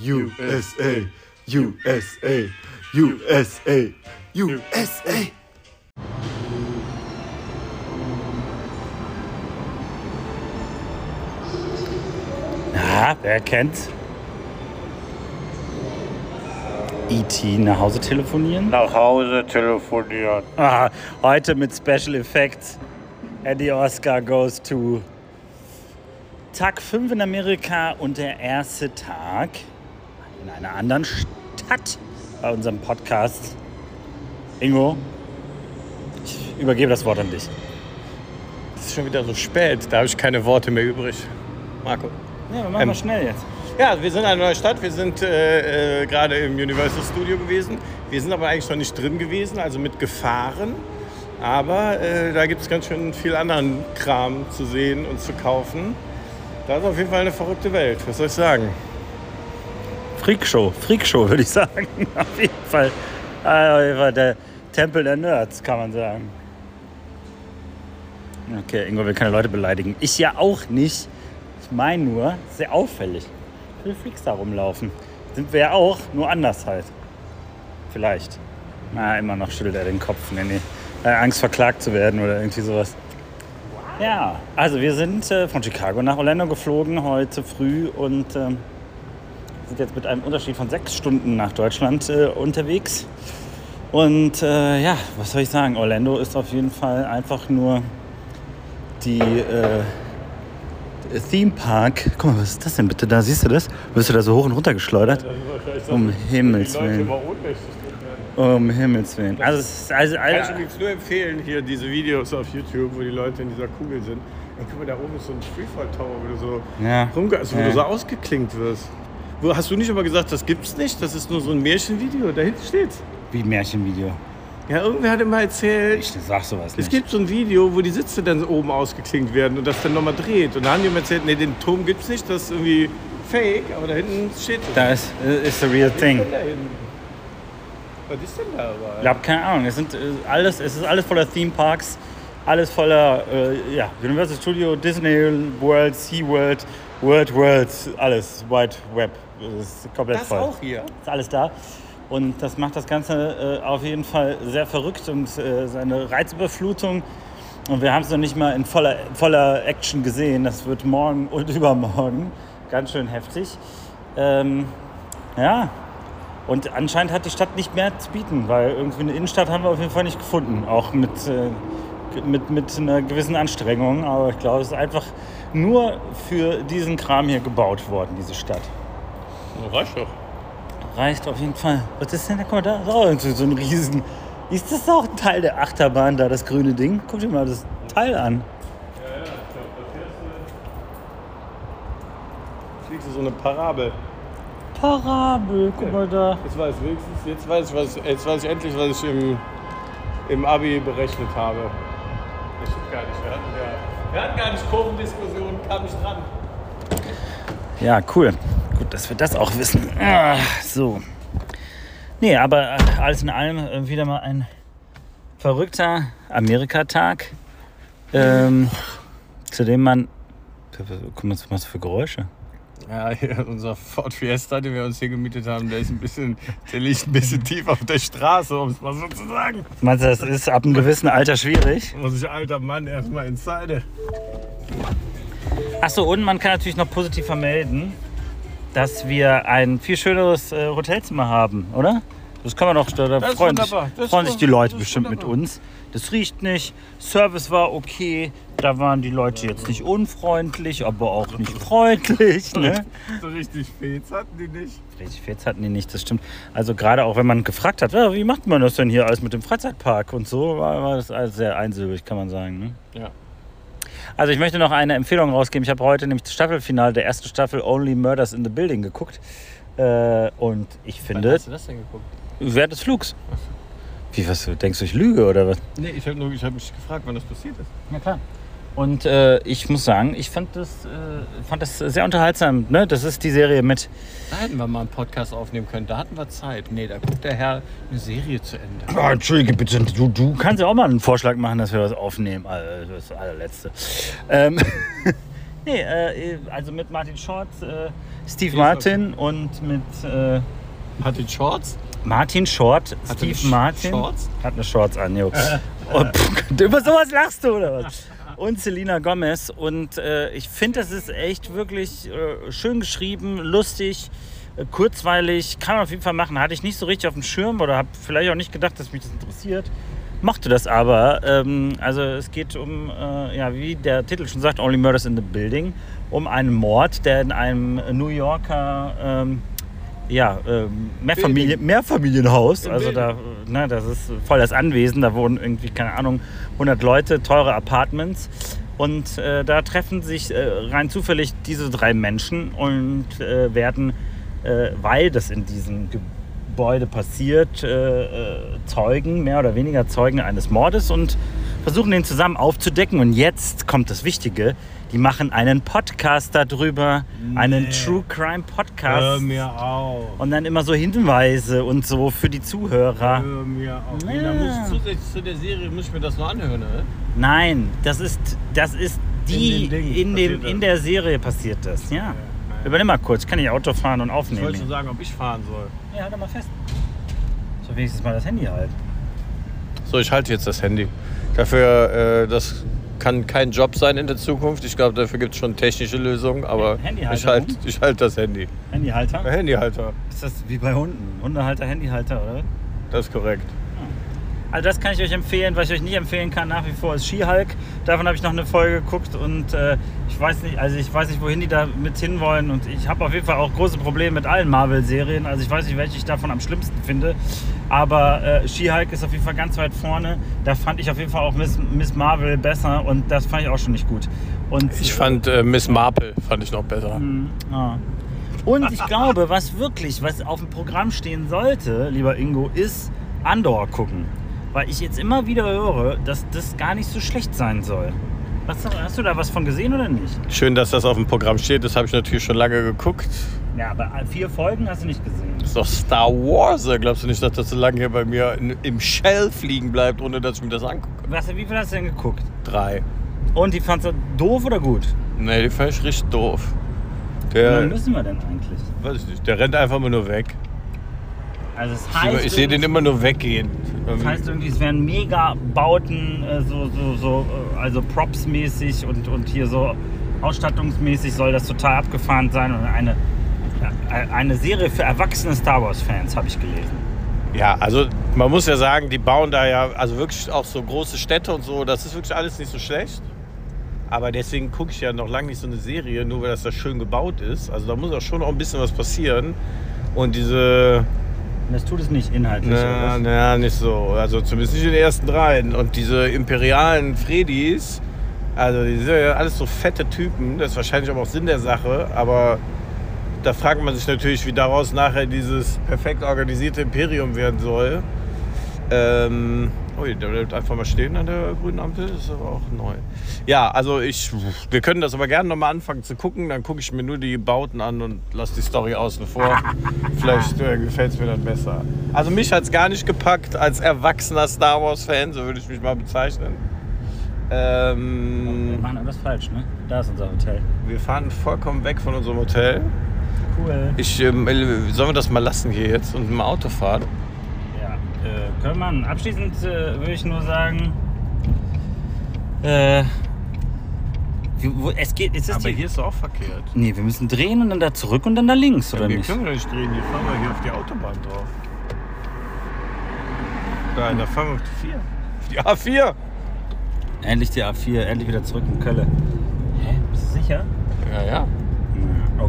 USA, USA, USA, USA. Ja, wer kennt's? E.T. nach Hause telefonieren. Nach Hause telefonieren. Ah, heute mit Special Effects. Eddie Oscar goes to Tag 5 in Amerika und der erste Tag in einer anderen Stadt bei unserem Podcast. Ingo, ich übergebe das Wort an dich. Es ist schon wieder so spät, da habe ich keine Worte mehr übrig. Marco. Ja, wir machen Ähm, mal schnell jetzt. Ja, wir sind in einer neuen Stadt. Wir sind äh, äh, gerade im Universal Studio gewesen. Wir sind aber eigentlich noch nicht drin gewesen, also mit gefahren. Aber äh, da gibt es ganz schön viel anderen Kram zu sehen und zu kaufen. Das ist auf jeden Fall eine verrückte Welt. Was soll ich sagen? Freakshow, Freakshow würde ich sagen. Auf jeden Fall. Der Tempel der Nerds, kann man sagen. Okay, Ingo will keine Leute beleidigen. Ich ja auch nicht. Ich meine nur, sehr auffällig. Viele Freaks da rumlaufen. Sind wir ja auch, nur anders halt. Vielleicht. Na, immer noch schüttelt er den Kopf. Nee, nee. Hat Angst verklagt zu werden oder irgendwie sowas. Ja, also wir sind äh, von Chicago nach Orlando geflogen heute früh und ähm, sind jetzt mit einem Unterschied von sechs Stunden nach Deutschland äh, unterwegs. Und äh, ja, was soll ich sagen? Orlando ist auf jeden Fall einfach nur die äh, Theme Park. Guck mal, was ist das denn bitte da? Siehst du das? Wirst du da so hoch und runter geschleudert? Um Himmels Willen. Um Himmels Willen. Also, ist, also, Kann ich also übrigens nur empfehlen, hier diese Videos auf YouTube, wo die Leute in dieser Kugel sind. Und guck mal, da oben ist so ein Freefall Tower, wo du so, Ja. rumge also, wo Ja. du so ausgeklinkt wirst. Hast du nicht aber gesagt, das gibt's nicht? Das ist nur so ein Märchenvideo. Da hinten steht's. wie ein Märchenvideo. Ja, irgendwer hat immer erzählt, Ich sag sowas es nicht. gibt so ein Video, wo die Sitze dann oben ausgeklinkt werden und das dann nochmal dreht. Und da haben die immer erzählt, nee, den Turm gibt's nicht, das ist irgendwie fake, aber da hinten steht es. Da ist, ist the real Was thing. ist denn da hinten? Was ist denn da aber? Ich habe keine Ahnung. Es, sind, äh, alles, es ist alles voller Theme Parks, alles voller äh, ja, Universal Studio, Disney World, SeaWorld, World World, alles Wide Web. Es ist komplett das voll. auch hier. Ist alles da. Und das macht das Ganze äh, auf jeden Fall sehr verrückt und äh, seine Reizüberflutung. Und wir haben es noch nicht mal in voller, voller Action gesehen. Das wird morgen und übermorgen ganz schön heftig. Ähm, ja, und anscheinend hat die Stadt nicht mehr zu bieten, weil irgendwie eine Innenstadt haben wir auf jeden Fall nicht gefunden. Auch mit, äh, mit, mit einer gewissen Anstrengung. Aber ich glaube, es ist einfach nur für diesen Kram hier gebaut worden, diese Stadt. Reicht doch. Reicht auf jeden Fall. Was ist denn da? Guck mal, da ist auch so ein Riesen. Ist das auch ein Teil der Achterbahn, da das grüne Ding? Guck dir mal das Teil an. Fliegst du so eine Parabel. Parabel, guck mal da. Jetzt weiß ich wenigstens, jetzt weiß ich, was, jetzt weiß ich endlich, was ich im, im Abi berechnet habe. Das stimmt gar nicht. Wir hatten, ja, wir hatten gar nicht Kurvendiskussionen, kam nicht dran. Ja, cool. Gut, dass wir das auch wissen. Ah, so. Nee, aber äh, alles in allem äh, wieder mal ein verrückter Amerikatag, ähm, zu dem man. Guck mal, was für Geräusche? Ja, hier, unser Ford Fiesta, den wir uns hier gemietet haben, der ist ein bisschen, der liegt ein bisschen tief auf der Straße, um es mal so zu sagen. Meinst du, das ist ab einem gewissen Alter schwierig? Muss ich alter Mann erstmal inside. Achso, und man kann natürlich noch positiv vermelden, dass wir ein viel schöneres äh, Hotelzimmer haben, oder? Das kann man doch, da, da Das freuen, sich, freuen sich die Leute bestimmt mit uns. Das riecht nicht, Service war okay, da waren die Leute jetzt nicht unfreundlich, aber auch nicht freundlich. Ne? So richtig Fets hatten die nicht. Richtig Fets hatten die nicht, das stimmt. Also gerade auch wenn man gefragt hat, ja, wie macht man das denn hier alles mit dem Freizeitpark und so, war, war das alles sehr einsilbig, kann man sagen. Ne? Ja. Also ich möchte noch eine Empfehlung rausgeben. Ich habe heute nämlich das Staffelfinale der ersten Staffel Only Murders in the Building geguckt. Äh, und ich finde, Hast du das denn geguckt? während des Flugs. Wie, was, denkst du, ich lüge oder was? Nee, ich habe hab mich gefragt, wann das passiert ist. Ja, klar. Und äh, ich muss sagen, ich fand das, äh, fand das sehr unterhaltsam. Ne? Das ist die Serie mit, Da hätten wir mal einen Podcast aufnehmen können. Da hatten wir Zeit. Nee, da guckt der Herr eine Serie zu Ende. Oh, Entschuldige bitte, du, du kannst ja auch mal einen Vorschlag machen, dass wir was aufnehmen. Also, das allerletzte. Ähm, nee, äh, also mit Martin Short, äh, Steve Martin und mit äh, den Shorts? Martin Short. Steve Martin. Shorts? Hat eine Shorts an, jo. Und, pff, über sowas lachst du, oder was? Und Selina Gomez. Und äh, ich finde, das ist echt wirklich äh, schön geschrieben, lustig, äh, kurzweilig. Kann man auf jeden Fall machen. Hatte ich nicht so richtig auf dem Schirm oder habe vielleicht auch nicht gedacht, dass mich das interessiert. Mochte das aber. Ähm, also es geht um, äh, ja, wie der Titel schon sagt, Only Murders in the Building, um einen Mord, der in einem New Yorker ähm, ja, ähm, Mehrfamilie, Mehrfamilienhaus. Also da, ne, das ist voll das Anwesen. Da wohnen irgendwie, keine Ahnung, 100 Leute, teure Apartments. Und äh, da treffen sich äh, rein zufällig diese drei Menschen und äh, werden, äh, weil das in diesem Gebäude passiert, äh, äh, Zeugen, mehr oder weniger Zeugen eines Mordes und versuchen den zusammen aufzudecken. Und jetzt kommt das Wichtige. Die machen einen Podcast darüber, einen Nee. True Crime Podcast. Hör mir auf. Und dann immer so Hinweise und so für die Zuhörer. Hör mir auf. Ja. Da muss ich zusätzlich zu der Serie muss ich mir das noch anhören, ne? Nein, das ist, das ist die, In Ding in, dem, in der Serie passiert das. Ja. Übernimm mal kurz, kann ich Auto fahren und Ich aufnehmen. wollte schon sagen, ob ich fahren soll. Ja, halt doch mal fest. So wenigstens mal das Handy halt. So, ich halte jetzt das Handy. Dafür, äh, das kann kein Job sein in der Zukunft. Ich glaube, dafür gibt es schon technische Lösungen, aber ich halte ich halt das Handy. Handyhalter? Handyhalter, Ist das wie bei Hunden? Hundehalter, Handyhalter, oder? das ist korrekt. Also das kann ich euch empfehlen. Was ich euch nicht empfehlen kann nach wie vor ist She-Hulk. Davon habe ich noch eine Folge geguckt und äh, ich weiß nicht, also ich weiß nicht, wohin die da mit hinwollen und ich habe auf jeden Fall auch große Probleme mit allen Marvel-Serien. Also ich weiß nicht, welche ich davon am schlimmsten finde. Aber äh, She-Hulk ist auf jeden Fall ganz weit vorne. Da fand ich auf jeden Fall auch Miss, Miss Marvel besser und das fand ich auch schon nicht gut. Und Ich fand äh, Miss Marple fand ich noch besser. Ah. Und ich glaube, was wirklich, was auf dem Programm stehen sollte, lieber Ingo, ist Andor gucken. Weil ich jetzt immer wieder höre, dass das gar nicht so schlecht sein soll. Was, hast du da was von gesehen oder nicht? Schön, dass das auf dem Programm steht. Das habe ich natürlich schon lange geguckt. Ja, aber vier Folgen hast du nicht gesehen. Das ist doch Star Wars. Glaubst du nicht, dass das so lange hier bei mir in, im Shell fliegen bleibt, ohne dass ich mir das angucke? Was, wie viel hast du denn geguckt? Drei. Und die fandst du doof oder gut? Nee, die fand ich richtig doof. Der, müssen wir denn eigentlich? weiß ich nicht, der rennt einfach mal nur weg. Also es heißt, ich sehe den immer nur weggehen. Das heißt irgendwie, es wären mega Bauten, äh, so, so, so, äh, also Props-mäßig und, und hier so ausstattungsmäßig soll das total abgefahren sein. Und eine, eine Serie für erwachsene Star Wars-Fans, habe ich gelesen. Ja, also man muss ja sagen, die bauen da ja, also wirklich auch so große Städte und so, das ist wirklich alles nicht so schlecht. Aber deswegen gucke ich ja noch lange nicht so eine Serie, nur weil das da schön gebaut ist. Also da muss auch schon noch ein bisschen was passieren. Und diese, das tut es nicht inhaltlich. na, na, nicht so. Also zumindest nicht in den ersten dreien. Und diese imperialen Fredis, also die sind ja alles so fette Typen. Das ist wahrscheinlich aber auch Sinn der Sache. Aber da fragt man sich natürlich, wie daraus nachher dieses perfekt organisierte Imperium werden soll. Ähm, ui, der bleibt einfach mal stehen an der grünen Ampel, das ist aber auch neu. Ja, also ich, wir können das aber gerne nochmal anfangen zu gucken. Dann gucke ich mir nur die Bauten an und lasse die Story außen vor. Vielleicht äh, gefällt es mir dann besser. Also mich hat es gar nicht gepackt als erwachsener Star Wars-Fan, so würde ich mich mal bezeichnen. Wir Ähm, machen alles falsch, ne? Da ist unser Hotel. wir fahren vollkommen weg von unserem Hotel. Cool. Ich, ähm, sollen wir das mal lassen hier jetzt und im Auto fahren? Ja, äh, können wir. Abschließend äh, würde ich nur sagen, äh, wo, es geht, es ist Aber die, hier ist es auch verkehrt. Nee, wir müssen drehen und dann da zurück und dann da links, oder wir nicht? können wir nicht drehen, hier fahren wir hier auf die Autobahn drauf. Da, da fahren wir auf die 4. Auf die A4! Endlich die A4, endlich wieder zurück in Kölle. Hä? Bist du sicher? Ja, ja.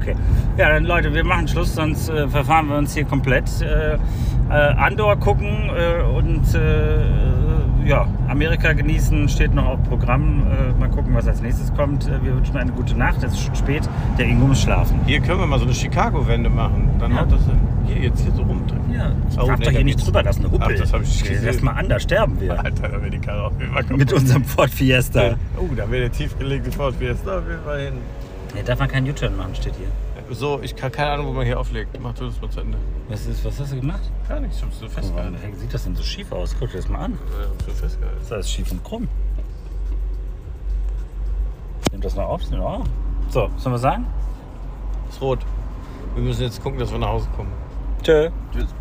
Okay. Ja, dann Leute, wir machen Schluss, sonst äh, verfahren wir uns hier komplett. Äh, äh, Andor gucken äh, und äh, ja, Amerika genießen steht noch auf Programm. Mal gucken, was als nächstes kommt. Wir wünschen eine gute Nacht. Es ist schon spät. Der Ingo muss schlafen. Hier können wir mal so eine Chicago-Wende machen. Dann Ja. haut das. Hier, jetzt hier so rumdrehen. Ja, ich Oh, darf nee, doch hier nicht drüber, das ist eine Huppel. Ach, das hab ich gesehen. das mal an, da sterben wir. Alter, da wäre die Karre auf jeden Fall kaputt. Mit unserem Ford Fiesta. Oh, da wäre der tiefgelegte Ford Fiesta auf jeden Fall hin. Nee, darf man keinen U-Turn machen, steht hier. So, ich kann keine Ahnung, wo man hier auflegt. Mach du das mal zu Ende. Was, ist, was hast du gemacht? Gar nichts, ich hab's so festgehalten. warum sieht das denn so schief aus? Guck dir das mal an. Ich hab's so festgehalten. Das ist alles schief und krumm. Nimm das mal auf. Ja. So, sollen wir sagen? Ist rot. Wir müssen jetzt gucken, dass wir nach Hause kommen. Tschö. Tschüss.